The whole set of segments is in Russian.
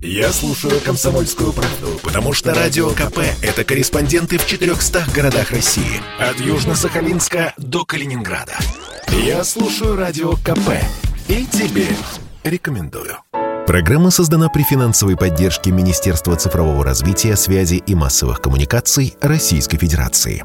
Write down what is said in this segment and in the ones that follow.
Я слушаю «Комсомольскую правду», потому что «Радио КП» — это корреспонденты в 400 городах России. От Южно-Сахалинска до Калининграда. Я слушаю «Радио КП» и тебе рекомендую. Программа создана при финансовой поддержке Министерства цифрового развития, связи и массовых коммуникаций Российской Федерации.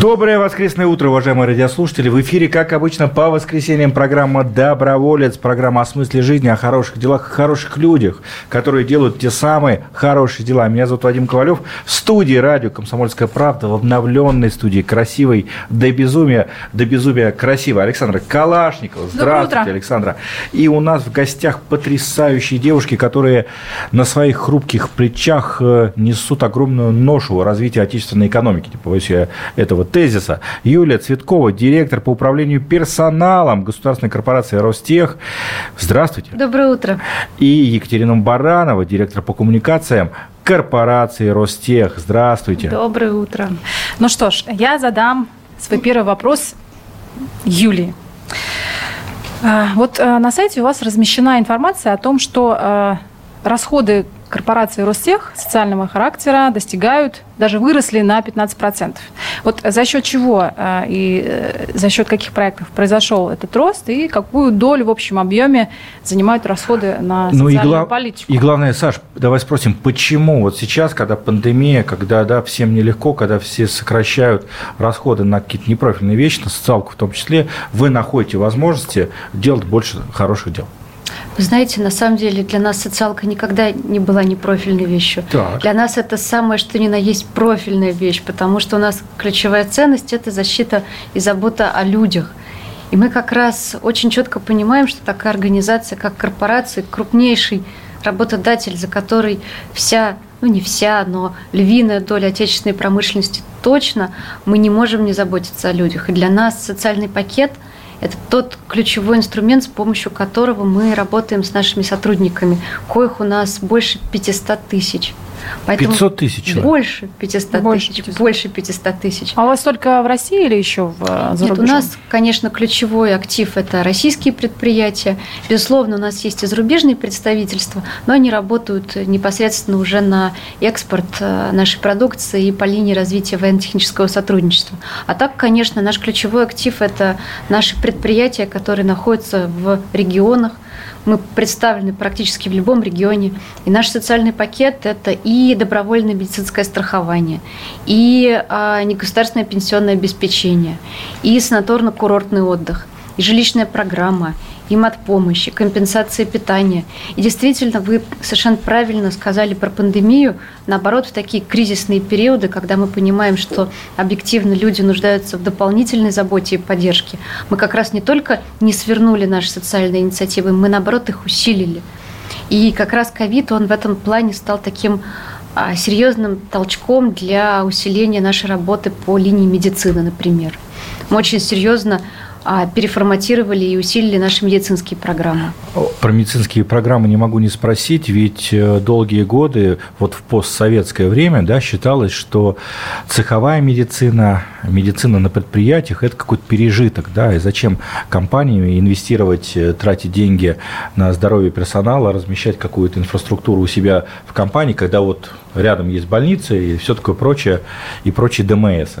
Доброе воскресное утро, уважаемые радиослушатели. В эфире, как обычно, по воскресеньям программа «Доброволец», программа о смысле жизни, о хороших делах, о хороших людях, которые делают те самые хорошие дела. Меня зовут Вадим Ковалев. В студии радио «Комсомольская правда», в обновленной студии, красивой до безумия, до безумия красивой. Александра Калашникова. Здравствуйте, Александра. И у нас в гостях потрясающие девушки, которые на своих хрупких плечах э, несут огромную ношу развития отечественной экономики. Не боюсь я этого тезиса. Юлия Цветкова, директор по управлению персоналом государственной корпорации «Ростех». Здравствуйте. Доброе утро. И Екатерина Баранова, директор по коммуникациям корпорации «Ростех». Здравствуйте. Доброе утро. Ну что ж, я задам свой первый вопрос Юлии. А, вот э, на сайте у вас размещена информация о том, что э, расходы корпорации Ростех социального характера достигают, даже выросли на 15%. Вот за счет чего э, и э, за счет каких проектов произошел этот рост и какую долю в общем объеме занимают расходы на социальную ну, и глав... политику? И главное, Саш, давай спросим, почему вот сейчас, когда пандемия, когда да, всем нелегко, когда все сокращают расходы на какие-то непрофильные вещи, на социалку в том числе, вы находите возможности делать больше хороших дел? Вы знаете, на самом деле для нас социалка никогда не была не профильной вещью. Так. Для нас это самое, что ни на есть профильная вещь, потому что у нас ключевая ценность – это защита и забота о людях. И мы как раз очень четко понимаем, что такая организация, как корпорация, крупнейший работодатель, за который вся, ну не вся, но львиная доля отечественной промышленности точно, мы не можем не заботиться о людях. И для нас социальный пакет – это тот ключевой инструмент, с помощью которого мы работаем с нашими сотрудниками, коих у нас больше 500 тысяч. Поэтому 500 тысяч человек? Больше 500 больше тысяч. 500. Больше 500 тысяч. А у вас только в России или еще в э, за Нет, у нас, конечно, ключевой актив – это российские предприятия. Безусловно, у нас есть и зарубежные представительства, но они работают непосредственно уже на экспорт э, нашей продукции и по линии развития военно-технического сотрудничества. А так, конечно, наш ключевой актив – это наши предприятия, которые находятся в регионах, мы представлены практически в любом регионе. И наш социальный пакет – это и добровольное медицинское страхование, и а, негосударственное пенсионное обеспечение, и санаторно-курортный отдых, и жилищная программа, им от помощи, компенсации питания. И действительно, вы совершенно правильно сказали про пандемию. Наоборот, в такие кризисные периоды, когда мы понимаем, что объективно люди нуждаются в дополнительной заботе и поддержке, мы как раз не только не свернули наши социальные инициативы, мы, наоборот, их усилили. И как раз ковид, он в этом плане стал таким а, серьезным толчком для усиления нашей работы по линии медицины, например. Мы очень серьезно переформатировали и усилили наши медицинские программы. Про медицинские программы не могу не спросить, ведь э, долгие годы, вот в постсоветское время, да, считалось, что цеховая медицина, медицина на предприятиях – это какой-то пережиток, да, и зачем компаниями инвестировать, э, тратить деньги на здоровье персонала, размещать какую-то инфраструктуру у себя в компании, когда вот рядом есть больница и все такое прочее, и прочие ДМС.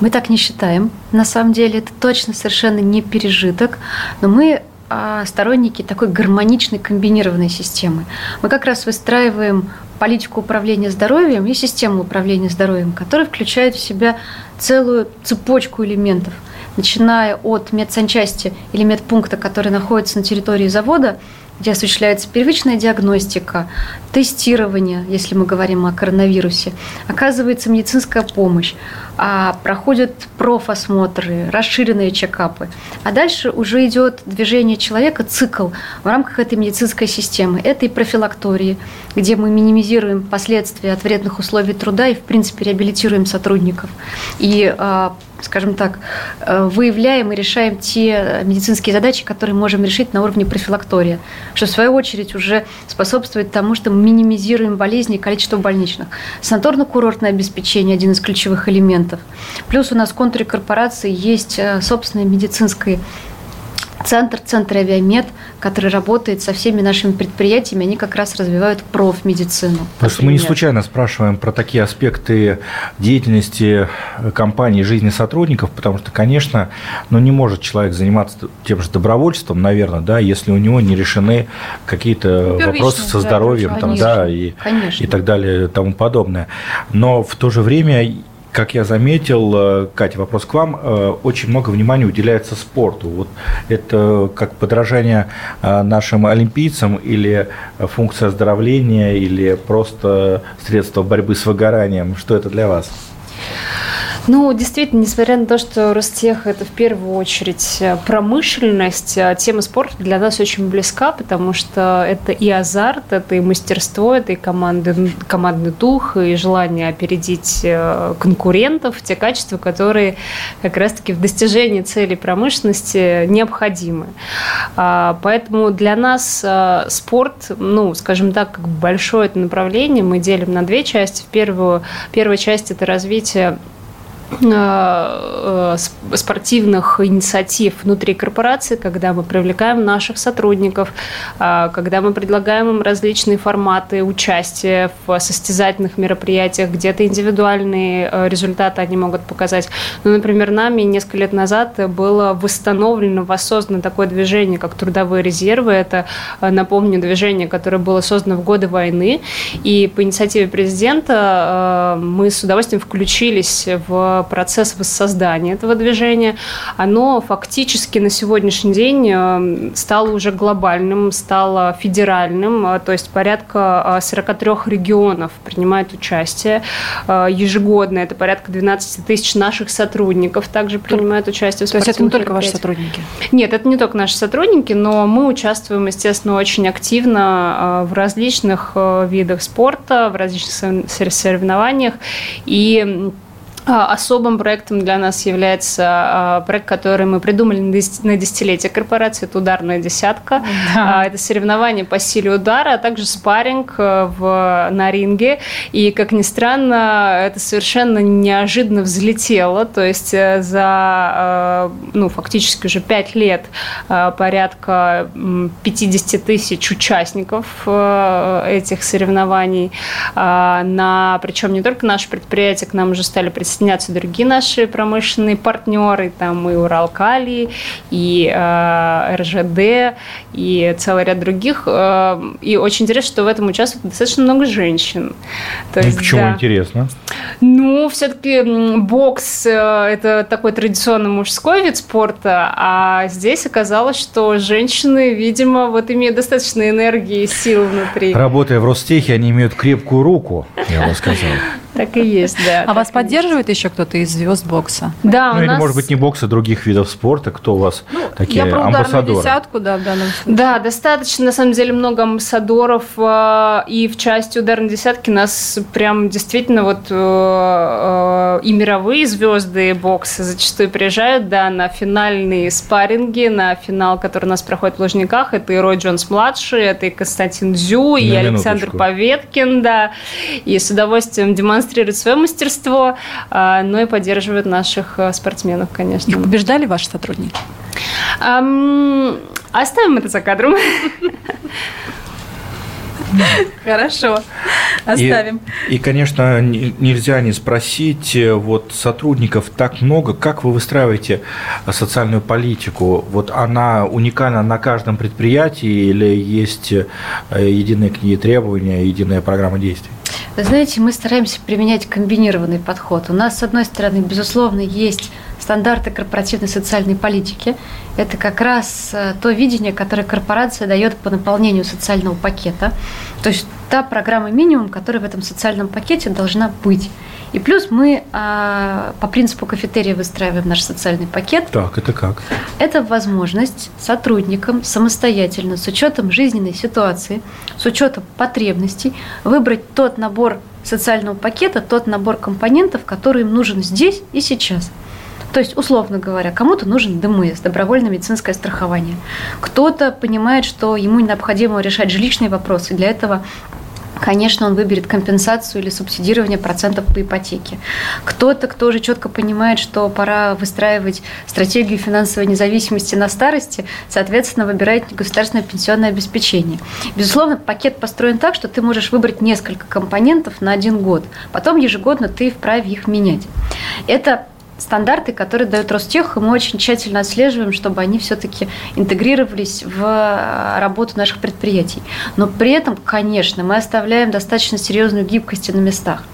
Мы так не считаем. На самом деле это точно совершенно не пережиток, но мы а, сторонники такой гармоничной комбинированной системы. Мы как раз выстраиваем политику управления здоровьем и систему управления здоровьем, которая включает в себя целую цепочку элементов, начиная от медсанчасти или медпункта, который находится на территории завода, где осуществляется первичная диагностика, тестирование, если мы говорим о коронавирусе, оказывается медицинская помощь, а проходят профосмотры, расширенные чекапы. А дальше уже идет движение человека, цикл в рамках этой медицинской системы. Это и профилактории, где мы минимизируем последствия от вредных условий труда и, в принципе, реабилитируем сотрудников. И а, скажем так, э, выявляем и решаем те медицинские задачи, которые можем решить на уровне профилактория, что в свою очередь уже способствует тому, что мы минимизируем болезни и количество больничных. Санаторно-курортное обеспечение – один из ключевых элементов. Плюс у нас в контуре корпорации есть э, собственная медицинская центр, центр авиамед, который работает со всеми нашими предприятиями, они как раз развивают профмедицину. Потому что мы не случайно спрашиваем про такие аспекты деятельности компании, жизни сотрудников, потому что, конечно, ну, не может человек заниматься тем же добровольством, наверное, да, если у него не решены какие-то ну, вопросы со здоровьем, да, там, да, и, и так далее, и тому подобное. Но в то же время как я заметил, э, Катя, вопрос к вам, э, очень много внимания уделяется спорту. Вот это как подражание э, нашим олимпийцам или функция оздоровления, или просто средство борьбы с выгоранием? Что это для вас? Ну, действительно, несмотря на то, что Ростех – это в первую очередь э, промышленность, э, тема спорта для нас очень близка, потому что это и азарт, это и мастерство, это и команды, командный дух, и желание опередить э, конкурентов, те качества, которые как раз-таки в достижении целей промышленности необходимы. А, поэтому для нас спорт, ну, скажем так, как большое это направление мы делим на две части. В первую, первая часть – это развитие Э, э, спортивных инициатив внутри корпорации, когда мы привлекаем наших сотрудников, э, когда мы предлагаем им различные форматы участия в состязательных мероприятиях, где-то индивидуальные результаты они могут показать. Ну, например, нами несколько лет назад было восстановлено, воссоздано такое движение, как трудовые резервы. Это, напомню, движение, которое было создано в годы войны. И по инициативе президента мы с удовольствием включились в процесс воссоздания этого движения, оно фактически на сегодняшний день э, стало уже глобальным, стало федеральным, э, то есть порядка 43 э, регионов принимает участие ежегодно. Это порядка 12 тысяч наших сотрудников также принимают участие в То есть это не только ваши сотрудники? Нет, это не только наши сотрудники, но мы участвуем, естественно, очень активно в различных видах спорта, в различных соревнованиях. И особым проектом для нас является а, проект, который мы придумали на десятилетие корпорации. Это ударная десятка. Да. А, это соревнование по силе удара, а также спарринг в, на ринге. И, как ни странно, это совершенно неожиданно взлетело. То есть э, за ну, фактически уже пять лет порядка 50 тысяч участников э, этих соревнований. На, причем не только наши предприятия к нам уже стали представлять присоединяться другие наши промышленные партнеры, там и Уралкали, и э, РЖД, и целый ряд других. Э, и очень интересно, что в этом участвует достаточно много женщин. То есть, почему да. интересно? Ну, все-таки бокс э, – это такой традиционно мужской вид спорта, а здесь оказалось, что женщины, видимо, вот имеют достаточно энергии и сил внутри. Работая в Ростехе, они имеют крепкую руку, я бы сказал. Так и есть, да. А вас поддерживает еще кто-то из звезд бокса? Да, ну, или, нас... может быть, не бокса, а других видов спорта. Кто у вас ну, такие я амбассадоры? десятку, да, в данном случае. Да, достаточно, на самом деле, много амбассадоров. А, и в части ударной десятки нас прям действительно вот э, э, и мировые звезды бокса зачастую приезжают, да, на финальные спарринги, на финал, который у нас проходит в Лужниках. Это и Рой Джонс-младший, это и Константин Дзю, и Александр Поветкин, да. И с удовольствием демонстрируют демонстрируют свое мастерство, но и поддерживают наших э, спортсменов, конечно. Их побеждали ваши сотрудники? Оставим это за кадром. Хорошо, оставим. И, и, конечно, нельзя не спросить, э, вот сотрудников так много, как вы выстраиваете социальную политику? Вот она уникальна на каждом предприятии или есть э, единые к ней требования, единая программа действий? Вы знаете, мы стараемся применять комбинированный подход. У нас, с одной стороны, безусловно, есть стандарты корпоративной социальной политики. Это как раз э, то видение, которое корпорация дает по наполнению социального пакета. То есть та программа минимум, которая в этом социальном пакете должна быть. И плюс мы а, по принципу кафетерия выстраиваем наш социальный пакет. Так, это как? Это возможность сотрудникам самостоятельно, с учетом жизненной ситуации, с учетом потребностей, выбрать тот набор социального пакета, тот набор компонентов, который им нужен здесь и сейчас. То есть, условно говоря, кому-то нужен ДМС, добровольное медицинское страхование. Кто-то понимает, что ему необходимо решать жилищные вопросы. Для этого конечно, он выберет компенсацию или субсидирование процентов по ипотеке. Кто-то, кто уже четко понимает, что пора выстраивать стратегию финансовой независимости на старости, соответственно, выбирает государственное пенсионное обеспечение. Безусловно, пакет построен так, что ты можешь выбрать несколько компонентов на один год. Потом ежегодно ты вправе их менять. Это стандарты, которые дает Ростех, и мы очень тщательно отслеживаем, чтобы они все-таки интегрировались в э, работу наших предприятий. Но при этом, конечно, мы оставляем достаточно серьезную гибкость на местах.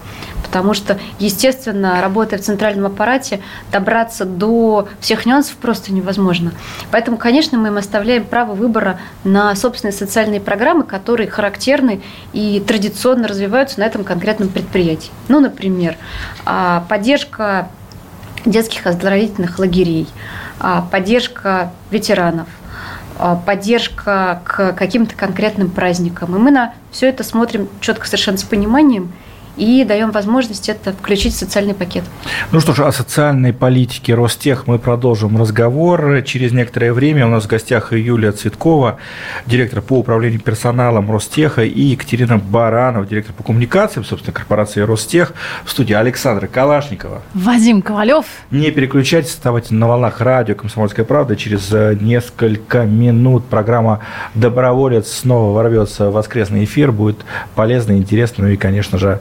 Потому что, естественно, работая в центральном аппарате, добраться до всех нюансов просто невозможно. Поэтому, конечно, мы им оставляем право выбора на собственные социальные программы, которые характерны и традиционно развиваются на этом конкретном предприятии. Ну, например, а, поддержка детских оздоровительных лагерей, а, поддержка ветеранов, а, поддержка к каким-то конкретным праздникам. И мы на все это смотрим четко совершенно с пониманием – и даем возможность это включить в социальный пакет. Ну что ж, о социальной политике Ростех мы продолжим разговор. Через некоторое время у нас в гостях Юлия Цветкова, директор по управлению персоналом Ростеха, и Екатерина Баранова, директор по коммуникациям, собственно, корпорации Ростех, в студии Александра Калашникова. Вадим Ковалев. Не переключайтесь, оставайтесь на волнах радио «Комсомольская правда». Через э, несколько минут программа «Доброволец» снова ворвется в воскресный эфир. Будет полезно, интересно, ну и, конечно же,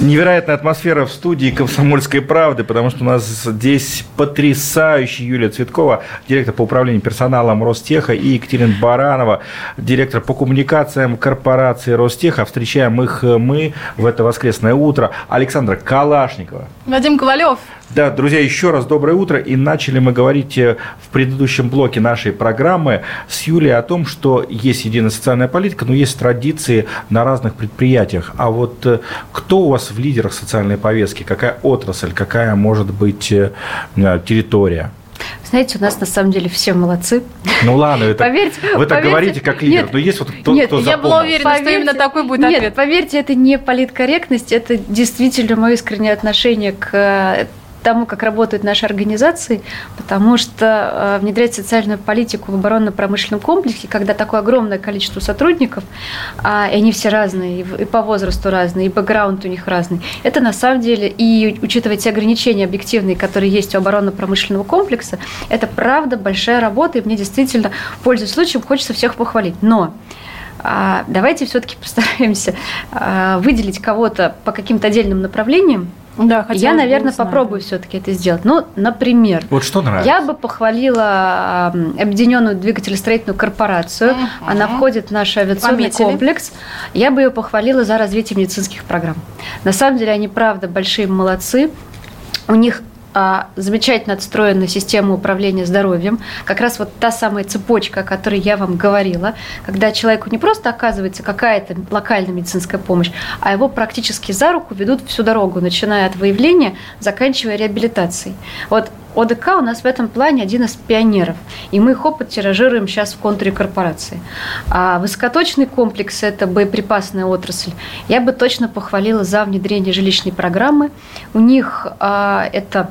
Невероятная атмосфера в студии «Комсомольской правды», потому что у нас здесь потрясающая Юлия Цветкова, директор по управлению персоналом Ростеха, и Екатерина Баранова, директор по коммуникациям корпорации Ростеха. Встречаем их мы в это воскресное утро. Александра Калашникова. Вадим Ковалев. Да, друзья, еще раз доброе утро. И начали мы говорить э, в предыдущем блоке нашей программы с Юлей о том, что есть единая социальная политика, но есть традиции на разных предприятиях. А вот э, кто у вас в лидерах социальной повестки? Какая отрасль? Какая может быть э, территория? Знаете, у нас на самом деле все молодцы. Ну ладно, это, поверьте, вы так поверьте, говорите как лидер, нет, но есть вот кто, нет, кто я была уверена, поверьте, что именно такой будет нет, ответ. поверьте, это не политкорректность, это действительно мое искреннее отношение к тому, как работают наши организации, потому что э, внедрять социальную политику в оборонно-промышленном комплексе, когда такое огромное количество сотрудников, а, и они все разные, и по возрасту разные, и бэкграунд у них разный, это на самом деле, и учитывая те ограничения объективные, которые есть у оборонно-промышленного комплекса, это правда большая работа, и мне действительно, пользуясь случаем, хочется всех похвалить. Но а, давайте все-таки постараемся а, выделить кого-то по каким-то отдельным направлениям, да, я, наверное, попробую все-таки это сделать. Ну, например, вот что нравится? я бы похвалила объединенную двигателестроительную корпорацию. Uh-huh. Она входит в наш авиационный Пометили. комплекс. Я бы ее похвалила за развитие медицинских программ. На самом деле, они правда большие молодцы. У них замечательно отстроена система управления здоровьем, как раз вот та самая цепочка, о которой я вам говорила, когда человеку не просто оказывается какая-то локальная медицинская помощь, а его практически за руку ведут всю дорогу, начиная от выявления, заканчивая реабилитацией. Вот ОДК у нас в этом плане один из пионеров, и мы их опыт тиражируем сейчас в контуре корпорации. А высокоточный комплекс – это боеприпасная отрасль. Я бы точно похвалила за внедрение жилищной программы. У них а, это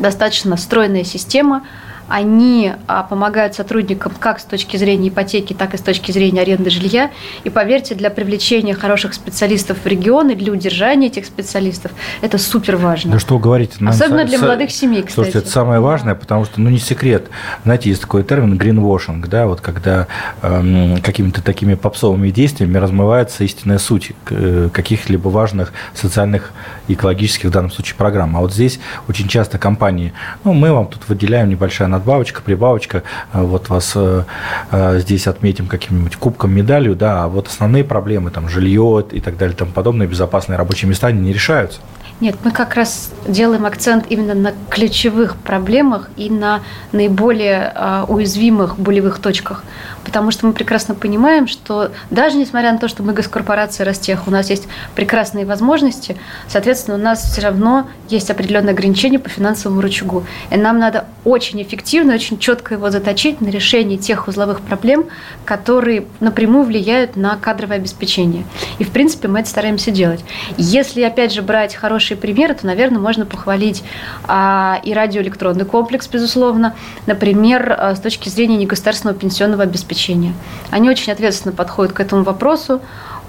достаточно стройная система, они а, помогают сотрудникам как с точки зрения ипотеки, так и с точки зрения аренды жилья. И поверьте, для привлечения хороших специалистов в регионы, для удержания этих специалистов, это супер важно. Да что вы говорите? Особенно для молодых семей, кстати. Слушайте, это самое важное, потому что, ну, не секрет. Знаете, есть такой термин гринвошинг, да, вот когда эм, какими-то такими попсовыми действиями размывается истинная суть э, каких-либо важных социальных и экологических, в данном случае, программ. А вот здесь очень часто компании, ну, мы вам тут выделяем небольшая надбавочка, прибавочка, э, вот вас э, э, здесь отметим каким-нибудь кубком, медалью, да, а вот основные проблемы, там, жилье и так далее, тому подобное, безопасные рабочие места, не решаются. Нет, мы как раз делаем акцент именно на ключевых проблемах и на наиболее уязвимых болевых точках. Потому что мы прекрасно понимаем, что даже несмотря на то, что мы госкорпорация Ростех, у нас есть прекрасные возможности, соответственно, у нас все равно есть определенные ограничения по финансовому рычагу. И нам надо очень эффективно, очень четко его заточить на решение тех узловых проблем, которые напрямую влияют на кадровое обеспечение. И, в принципе, мы это стараемся делать. Если, опять же, брать хорошие примеры, то, наверное, можно похвалить а, и радиоэлектронный комплекс, безусловно, например, а, с точки зрения негосударственного пенсионного обеспечения. Они очень ответственно подходят к этому вопросу.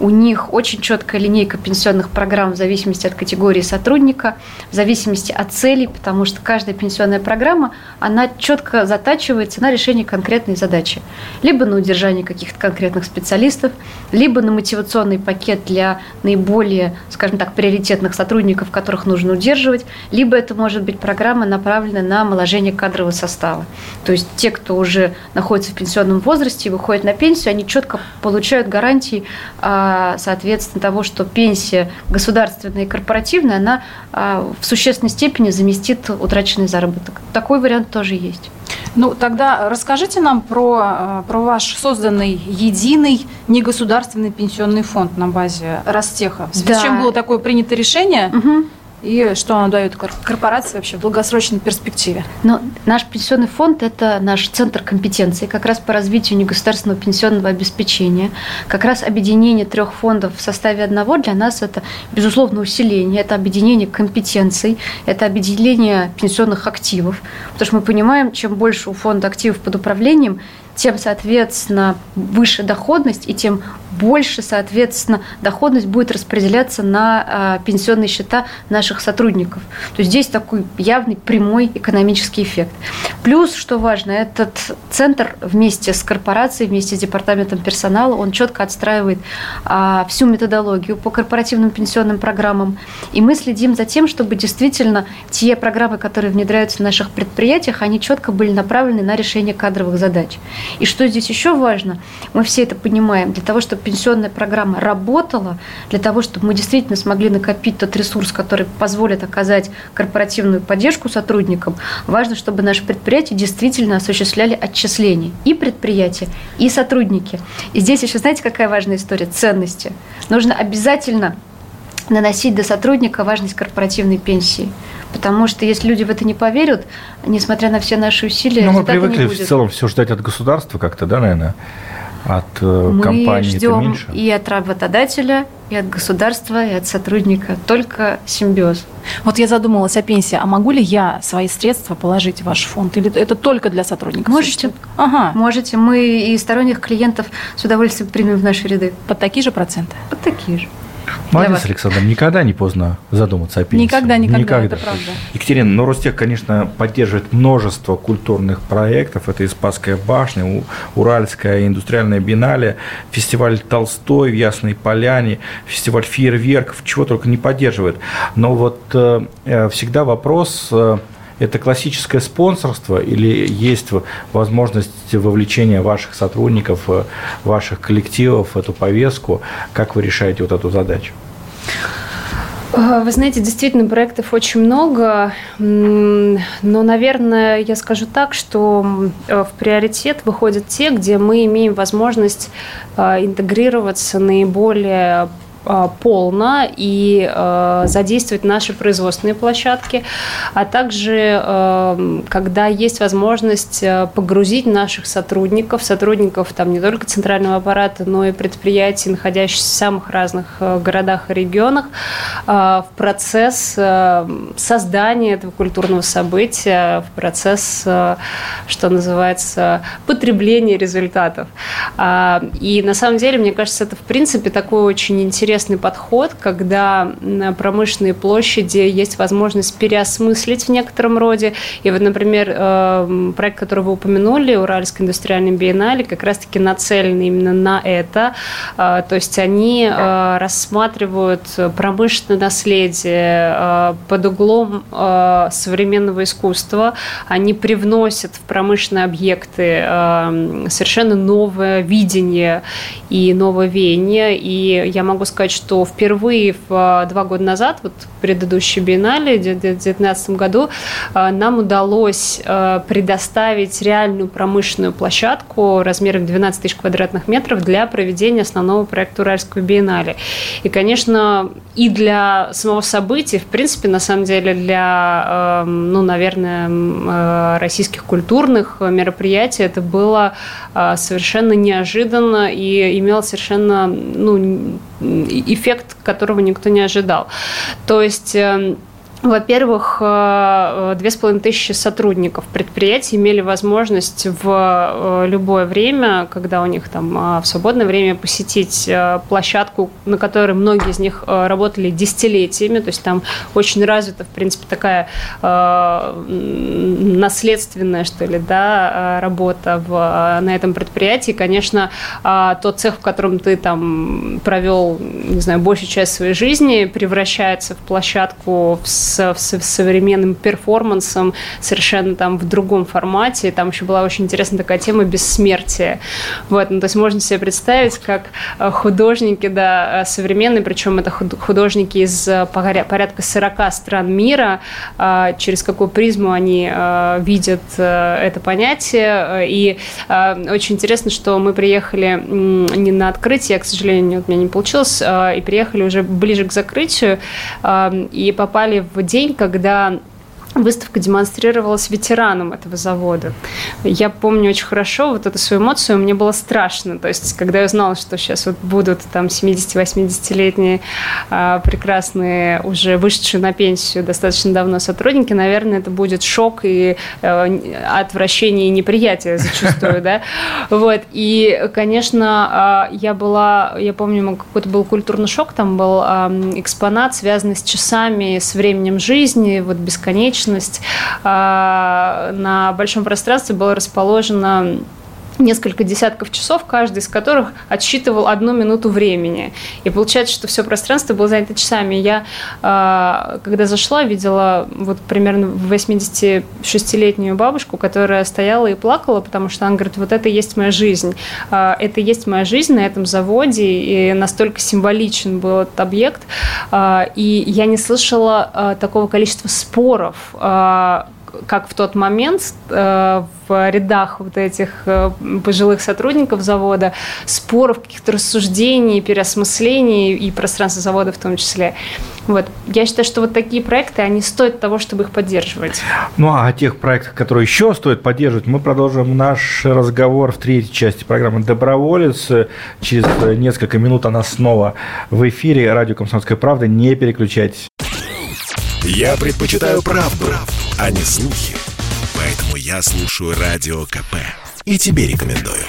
У них очень четкая линейка пенсионных программ в зависимости от категории сотрудника, в зависимости от целей, потому что каждая пенсионная программа, она четко затачивается на решение конкретной задачи. Либо на удержание каких-то конкретных специалистов, либо на мотивационный пакет для наиболее, скажем так, приоритетных сотрудников, которых нужно удерживать, либо это может быть программа, направленная на омоложение кадрового состава. То есть те, кто уже находится в пенсионном возрасте и выходит на пенсию, они четко получают гарантии а, соответственно, того, что пенсия государственная и корпоративная, она а, в существенной степени заместит утраченный заработок. Такой вариант тоже есть. Ну, тогда расскажите нам про, а, про ваш созданный единый негосударственный пенсионный фонд на базе Ростеха. В связи да. с чем было такое принято решение? Угу и что оно дает корпорации вообще в долгосрочной перспективе? Ну, наш пенсионный фонд – это наш центр компетенции как раз по развитию негосударственного пенсионного обеспечения. Как раз объединение трех фондов в составе одного для нас – это, безусловно, усиление, это объединение компетенций, это объединение пенсионных активов. Потому что мы понимаем, чем больше у фонда активов под управлением, тем, соответственно, выше доходность и тем больше, соответственно, доходность будет распределяться на э, пенсионные счета наших сотрудников. То есть здесь такой явный прямой экономический эффект. Плюс, что важно, этот центр вместе с корпорацией, вместе с департаментом персонала, он четко отстраивает э, всю методологию по корпоративным пенсионным программам. И мы следим за тем, чтобы действительно те программы, которые внедряются в наших предприятиях, они четко были направлены на решение кадровых задач. И что здесь еще важно, мы все это понимаем, для того, чтобы пенсионная программа работала, для того, чтобы мы действительно смогли накопить тот ресурс, который позволит оказать корпоративную поддержку сотрудникам, важно, чтобы наши предприятия действительно осуществляли отчисления. И предприятия, и сотрудники. И здесь еще, знаете, какая важная история? Ценности. Нужно обязательно наносить до сотрудника важность корпоративной пенсии. Потому что если люди в это не поверят, несмотря на все наши усилия, Но ну, мы привыкли в целом все ждать от государства как-то, да, наверное? От э, мы компании ждем меньше? и от работодателя, и от государства, и от сотрудника. Только симбиоз. Вот я задумалась о пенсии. А могу ли я свои средства положить в ваш фонд? Или это только для сотрудников? Можете. Ага. Можете. Мы и сторонних клиентов с удовольствием примем в наши ряды. Под такие же проценты? Под такие же. Молодец, Александр, никогда не поздно задуматься о пенсии. Никогда, никогда, никогда. это правда. Екатерина, ну Ростех, конечно, поддерживает множество культурных проектов. Это и Спасская башня, Уральская индустриальная биеннале, фестиваль Толстой в Ясной Поляне, фестиваль фейерверков, чего только не поддерживает. Но вот э, э всегда вопрос... Э, это классическое спонсорство или есть возможность вовлечения ваших сотрудников, э, ваших коллективов в эту повестку? Как вы решаете вот эту задачу? Э, вы знаете, действительно, проектов очень много, но, наверное, я скажу так, что э, в приоритет выходят те, где мы имеем возможность интегрироваться наиболее полно и э, задействовать наши производственные площадки, а также э, когда есть возможность погрузить наших сотрудников, сотрудников там не только центрального аппарата, но и предприятий, находящихся в самых разных городах и регионах, э, в процесс создания этого культурного события, в процесс, что называется, потребления результатов. И на самом деле, мне кажется, это в принципе такой очень интересный интересный подход, когда на промышленные площади есть возможность переосмыслить в некотором роде. И вот, например, э, проект, который вы упомянули, Уральский индустриальный биеннале, как раз-таки нацелен именно на это. Э, то есть они э, рассматривают промышленное наследие под углом современного искусства. Они привносят в промышленные объекты совершенно новое видение и новое веяние. И я могу сказать, сказать, что впервые в два года назад, вот предыдущей биеннале, в 2019 году, нам удалось предоставить реальную промышленную площадку размером 12 тысяч квадратных метров для проведения основного проекта Уральского биеннале. И, конечно, и для самого события, в принципе, на самом деле, для, ну, наверное, российских культурных мероприятий это было совершенно неожиданно и имело совершенно ну, эффект, которого никто не ожидал. То есть эм, во-первых, э, две с половиной тысячи сотрудников предприятий имели возможность в э, любое время, когда у них там а, в свободное время посетить э, площадку, на которой многие из них работали десятилетиями, то есть там очень развита, в принципе, такая наследственная, что ли, да, работа в, на этом предприятии. Конечно, тот цех, в котором ты там провел, не знаю, большую часть своей жизни, превращается в площадку в с, с современным перформансом, совершенно там в другом формате. Там еще была очень интересная такая тема бессмертия. Вот, ну, то есть можно себе представить, как э, художники, да, э, современные, причем это художники из э, порядка 40 стран мира, через какую призму они видят это понятие. И очень интересно, что мы приехали не на открытие, к сожалению, у меня не получилось, и приехали уже ближе к закрытию, и попали в день, когда выставка демонстрировалась ветераном этого завода. Я помню очень хорошо вот эту свою эмоцию, мне было страшно. То есть, когда я узнала, что сейчас вот будут там 70-80-летние э, прекрасные, уже вышедшие на пенсию достаточно давно сотрудники, наверное, это будет шок и э, отвращение и неприятие зачастую, да. Вот. И, конечно, э, я была, я помню, какой-то был культурный шок, там был экспонат, связанный с часами, с временем жизни, вот бесконечно вечность. А, на большом пространстве было расположено несколько десятков часов, каждый из которых отсчитывал одну минуту времени. И получается, что все пространство было занято часами. Я, а, когда зашла, видела вот примерно 86-летнюю бабушку, которая стояла и плакала, потому что она говорит, вот это и есть моя жизнь. А, это и есть моя жизнь на этом заводе, и настолько символичен был этот объект. А, и я не слышала такого количества споров, как в тот момент э, в рядах вот этих э, пожилых сотрудников завода споров, каких-то рассуждений, переосмыслений и пространства завода в том числе. Вот. Я считаю, что вот такие проекты, они стоят того, чтобы их поддерживать. Ну, а о тех проектах, которые еще стоит поддерживать, мы продолжим наш разговор в третьей части программы «Доброволец». Через несколько минут она снова в эфире. Радио «Комсомольская правда». Не переключайтесь. Я предпочитаю правду, правду а не слухи. Поэтому я слушаю Радио КП. И тебе рекомендую.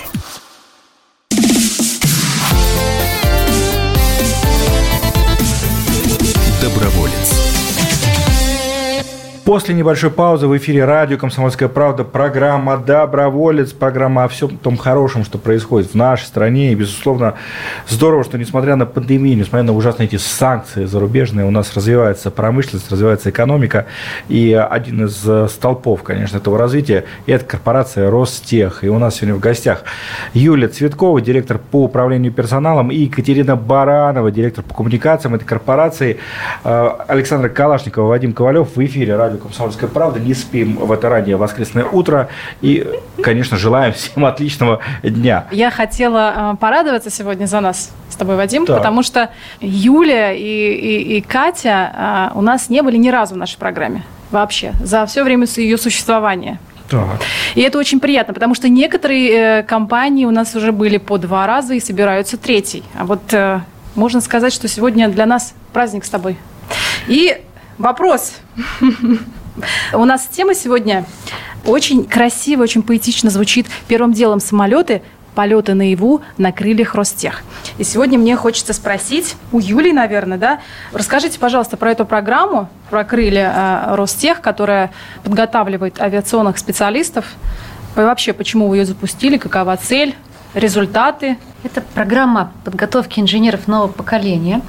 После небольшой паузы в эфире радио «Комсомольская правда» программа «Доброволец», программа о всем том хорошем, что происходит в нашей стране. И, безусловно, здорово, что, несмотря на пандемию, несмотря на ужасные эти санкции зарубежные, у нас развивается промышленность, развивается экономика. И один из э, столпов, конечно, этого развития – это корпорация «Ростех». И у нас сегодня в гостях Юлия Цветкова, директор по управлению персоналом, и Екатерина Баранова, директор по коммуникациям этой корпорации. Э, Александр Калашникова, Вадим Ковалев в эфире радио «Комсомольская правда». Не спим в это раннее воскресное утро. И, конечно, желаем всем отличного дня. Я хотела э, порадоваться сегодня за нас с тобой, Вадим, так. потому что Юля и, и, и Катя э, у нас не были ни разу в нашей программе. Вообще. За все время ее существования. Так. И это очень приятно, потому что некоторые э, компании у нас уже были по два раза и собираются третий. А вот э, можно сказать, что сегодня для нас праздник с тобой. И Вопрос. У нас тема сегодня очень красиво, очень поэтично звучит. Первым делом самолеты, полеты наяву на крыльях Ростех. И сегодня мне хочется спросить у Юли, наверное, да, расскажите, пожалуйста, про эту программу, про крылья э, Ростех, которая подготавливает авиационных специалистов. И вообще, почему вы ее запустили, какова цель, результаты? Это программа подготовки инженеров нового поколения.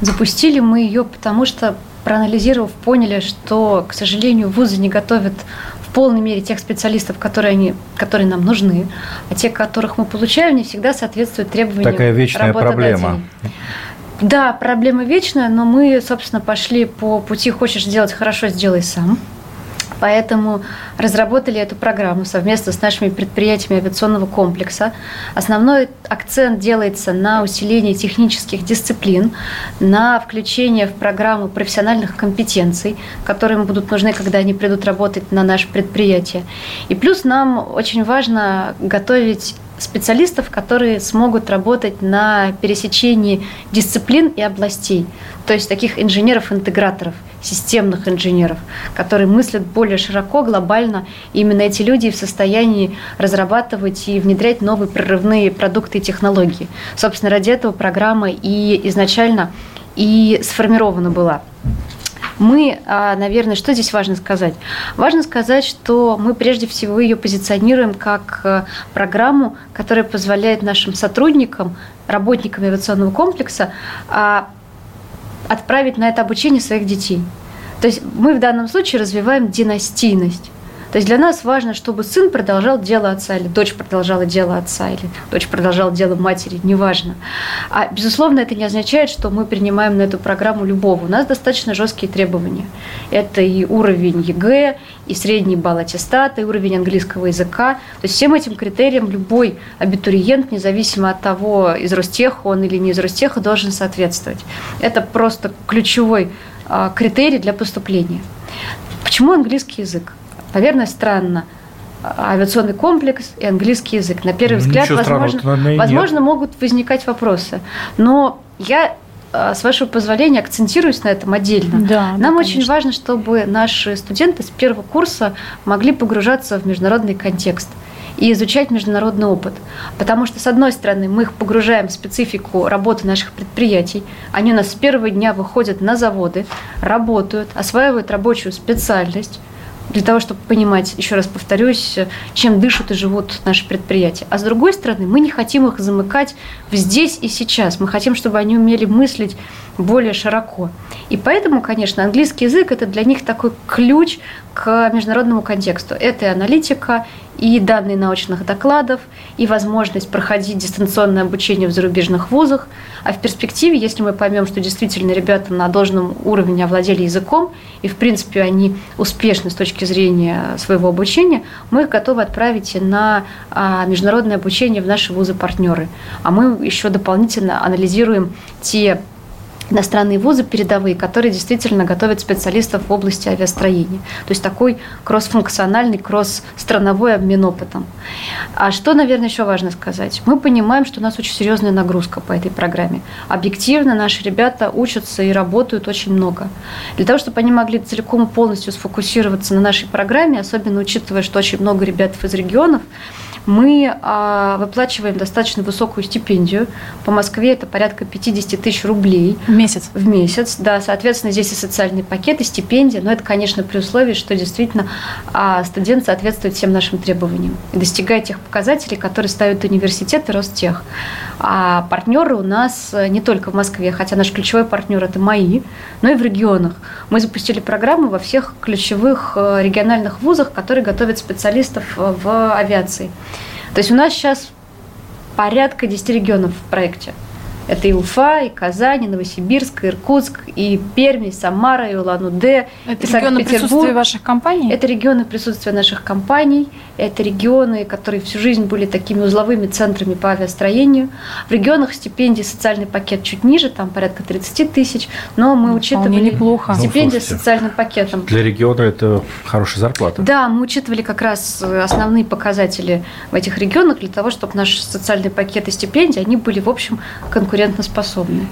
Запустили мы ее, потому что проанализировав, поняли, что, к сожалению, вузы не готовят в полной мере тех специалистов, которые, они, которые нам нужны, а те, которых мы получаем, не всегда соответствуют требованиям Такая вечная проблема. Да, проблема вечная, но мы, собственно, пошли по пути «хочешь сделать хорошо, сделай сам». Поэтому разработали эту программу совместно с нашими предприятиями авиационного комплекса. Основной акцент делается на усилении технических дисциплин, на включение в программу профессиональных компетенций, которые им будут нужны, когда они придут работать на наше предприятие. И плюс нам очень важно готовить специалистов, которые смогут работать на пересечении дисциплин и областей, то есть таких инженеров-интеграторов, системных инженеров, которые мыслят более широко, глобально. И именно эти люди в состоянии разрабатывать и внедрять новые прорывные продукты и технологии. Собственно, ради этого программа и изначально и сформирована была. Мы, а, наверное, что здесь важно сказать? Важно сказать, что мы прежде всего ее позиционируем как э, программу, которая позволяет нашим сотрудникам, работникам авиационного комплекса а, отправить на это обучение своих детей. То есть мы в данном случае развиваем династийность. То есть для нас важно, чтобы сын продолжал дело отца, или дочь продолжала дело отца, или дочь продолжала дело матери, неважно. А, безусловно, это не означает, что мы принимаем на эту программу любого. У нас достаточно жесткие требования. Это и уровень ЕГЭ, и средний балл аттестата, и уровень английского языка. То есть всем этим критериям любой абитуриент, независимо от того, из Ростеха он или не из Ростеха, должен соответствовать. Это просто ключевой а, критерий для поступления. Почему английский язык? Наверное, странно. А, авиационный комплекс и английский язык. На первый ну, взгляд, возможно, возможно могут возникать вопросы. Но я а, с вашего позволения, акцентируюсь на этом отдельно. Да, Нам да, очень важно, чтобы наши студенты с первого курса могли погружаться в международный контекст и изучать международный опыт. Потому что, с одной стороны, мы их погружаем в специфику работы наших предприятий. Они у нас с первого дня выходят на заводы, работают, осваивают рабочую специальность, для того, чтобы понимать, еще раз повторюсь, чем дышат и живут наши предприятия. А с другой стороны, мы не хотим их замыкать здесь и сейчас. Мы хотим, чтобы они умели мыслить более широко. И поэтому, конечно, английский язык – это для них такой ключ к международному контексту. Это и аналитика, и данные научных докладов, и возможность проходить дистанционное обучение в зарубежных вузах. А в перспективе, если мы поймем, что действительно ребята на должном уровне овладели языком, и в принципе они успешны с точки зрения своего обучения, мы их готовы отправить на а, международное обучение в наши вузы-партнеры. А мы еще дополнительно анализируем те иностранные вузы передовые, которые действительно готовят специалистов в области авиастроения. То есть такой кроссфункциональный, кросс-страновой обмен опытом. А что, наверное, еще важно сказать? Мы понимаем, что у нас очень серьезная нагрузка по этой программе. Объективно наши ребята учатся и работают очень много. Для того, чтобы они могли целиком и полностью сфокусироваться на нашей программе, особенно учитывая, что очень много ребят из регионов, мы а, выплачиваем достаточно высокую стипендию. По Москве это порядка 50 тысяч рублей. В месяц? В месяц, да. Соответственно, здесь и социальный пакет, и стипендия. Но это, конечно, при условии, что действительно а, студент соответствует всем нашим требованиям и достигает тех показателей, которые ставят университет и Ростех. А партнеры у нас не только в Москве, хотя наш ключевой партнер – это МАИ, но и в регионах. Мы запустили программу во всех ключевых э, региональных вузах, которые готовят специалистов э, в авиации. То есть у нас сейчас порядка 10 регионов в проекте. Это и Уфа, и Казань, и Новосибирск, и Иркутск, и Пермь, и Самара, и Улан-Удэ, Это и регионы присутствия ваших компаний? Это регионы присутствия наших компаний, это регионы, которые всю жизнь были такими узловыми центрами по авиастроению. В регионах стипендии социальный пакет чуть ниже, там порядка 30 тысяч, но мы ну, учитывали неплохо. стипендия ну, с социальным пакетом. Для региона это хорошая зарплата. Да, мы учитывали как раз основные показатели в этих регионах для того, чтобы наши социальные пакеты стипендий, они были, в общем, конкурентны конкурентоспособны.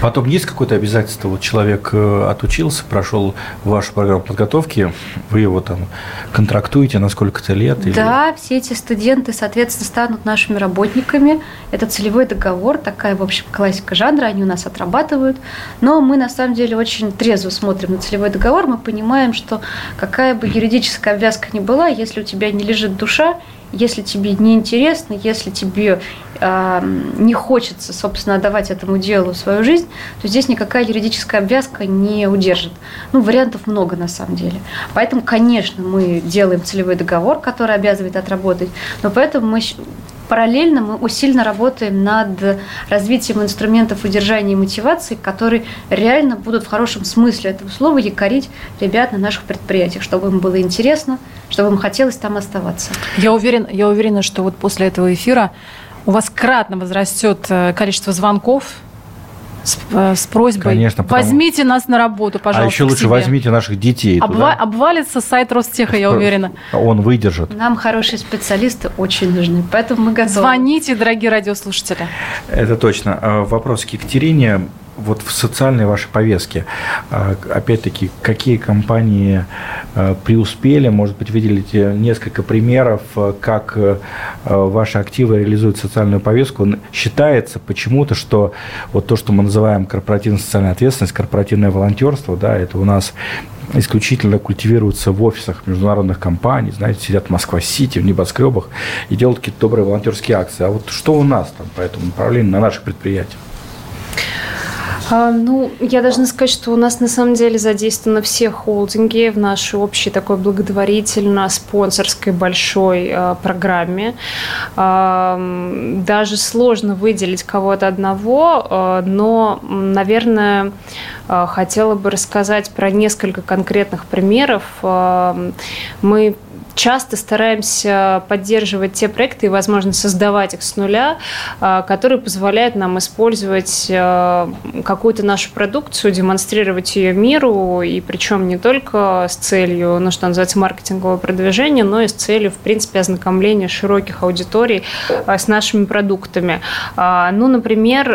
Потом есть какое-то обязательство? Вот человек э, отучился, прошел вашу программу подготовки, вы его там контрактуете на сколько-то лет? Или... Да, все эти студенты, соответственно, станут нашими работниками. Это целевой договор, такая, в общем, классика жанра, они у нас отрабатывают. Но мы, на самом деле, очень трезво смотрим на целевой договор. Мы понимаем, что какая бы юридическая обвязка ни была, если у тебя не лежит душа, если тебе не интересно, если тебе не хочется, собственно, отдавать этому делу свою жизнь, то здесь никакая юридическая обвязка не удержит. Ну, вариантов много на самом деле. Поэтому, конечно, мы делаем целевой договор, который обязывает отработать, но поэтому мы параллельно мы усиленно работаем над развитием инструментов удержания и мотивации, которые реально будут в хорошем смысле этого слова якорить ребят на наших предприятиях, чтобы им было интересно, чтобы им хотелось там оставаться. Я, уверен, я уверена, что вот после этого эфира у вас кратно возрастет э, количество звонков с, э, с просьбой Конечно, потому... возьмите нас на работу, пожалуйста. А еще лучше себе. возьмите наших детей. Обва- туда. Обвалится сайт Ростеха, я уверена. Он выдержит. Нам хорошие специалисты очень нужны, поэтому мы готовы. Звоните, дорогие радиослушатели. Это точно. А, вопрос к Екатерине вот в социальной вашей повестке, а, опять-таки, какие компании а, преуспели, может быть, выделите несколько примеров, а, как ваши активы реализуют социальную повестку. Считается почему-то, что вот то, что мы называем корпоративная социальная ответственность, корпоративное волонтерство, да, это у нас исключительно культивируется в офисах международных компаний, знаете, сидят в Москва-Сити, в небоскребах и делают какие-то добрые волонтерские акции. А вот что у нас там по этому направлению на наших предприятиях? А, ну, я должна сказать, что у нас на самом деле задействованы все холдинги в нашей общей такой благотворительно-спонсорской большой а, программе. А, даже сложно выделить кого-то одного, но, наверное, хотела бы рассказать про несколько конкретных примеров. Мы часто стараемся поддерживать те проекты и, возможно, создавать их с нуля, а, которые позволяют нам использовать а, какую-то нашу продукцию, демонстрировать ее миру, и причем не только с целью, ну, что называется, маркетингового продвижения, но и с целью, в принципе, ознакомления широких аудиторий а, с нашими продуктами. Ну, например,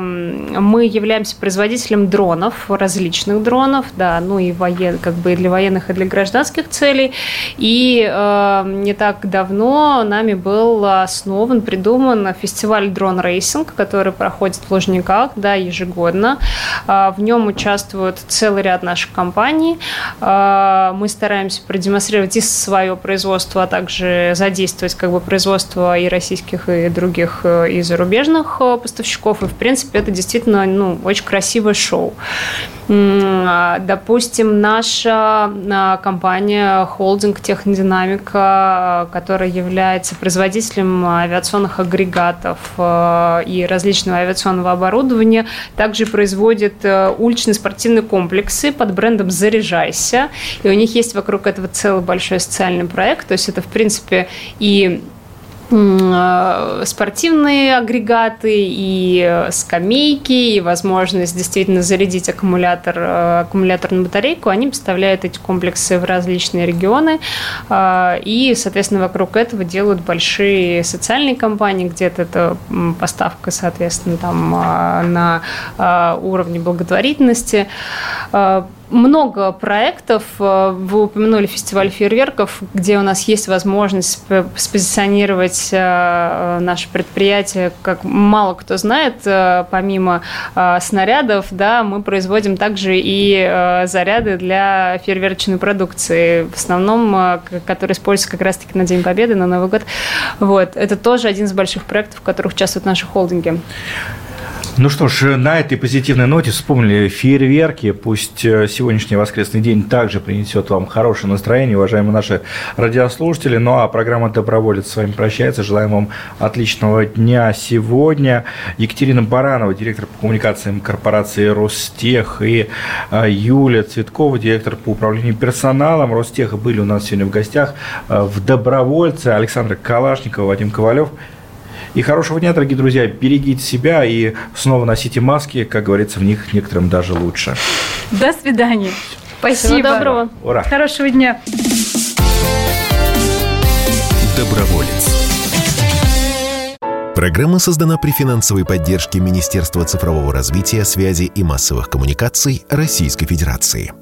мы являемся производителем дронов, различных дронов, да, ну и воен, как бы и для военных, и для гражданских целей, и и э, не так давно нами был основан, придуман фестиваль drone racing, который проходит в Лужниках да, ежегодно. Э, в нем участвует целый ряд наших компаний. Э, мы стараемся продемонстрировать и свое производство, а также задействовать как бы производство и российских, и других, э, и зарубежных э, поставщиков. И, в принципе, это действительно ну, очень красивое шоу. А, допустим, наша компания холдинг Технодинамика, которая является производителем авиационных агрегатов а, и различного авиационного оборудования, также производит уличные спортивные комплексы под брендом «Заряжайся». И у них есть вокруг этого целый большой социальный проект. То есть это, в принципе, и Э, спортивные агрегаты и э, скамейки, и возможность действительно зарядить аккумулятор, э, аккумуляторную батарейку, они поставляют эти комплексы в различные регионы, и, соответственно, вокруг этого делают большие социальные компании, где-то это поставка, соответственно, там на уровне благотворительности, много проектов. Э, вы упомянули фестиваль фейерверков, где у нас есть возможность спозиционировать э, наше предприятие, как мало кто знает, э, помимо снарядов, да, мы производим также и заряды для фейерверочной продукции, в основном, которые используются как раз-таки на День Победы, на Новый год. Вот. Это тоже один из больших проектов, в которых участвуют наши холдинги. Ну что ж, на этой позитивной ноте вспомнили фейерверки. Пусть э, сегодняшний воскресный день также принесет вам хорошее настроение, уважаемые наши радиослушатели. Ну а программа «Доброволец» с вами прощается. Желаем вам отличного дня сегодня. Екатерина Баранова, директор по коммуникациям корпорации «Ростех», и э, Юлия Цветкова, директор по управлению персоналом «Ростеха» были у нас сегодня в гостях э, в «Добровольце». Александр Калашников, Вадим Ковалев – и хорошего дня, дорогие друзья. Берегите себя и снова носите маски. Как говорится, в них некоторым даже лучше. До свидания. Спасибо. Всего доброго. Ура. Хорошего дня. Доброволец. Программа создана при финансовой поддержке Министерства цифрового развития, связи и массовых коммуникаций Российской Федерации.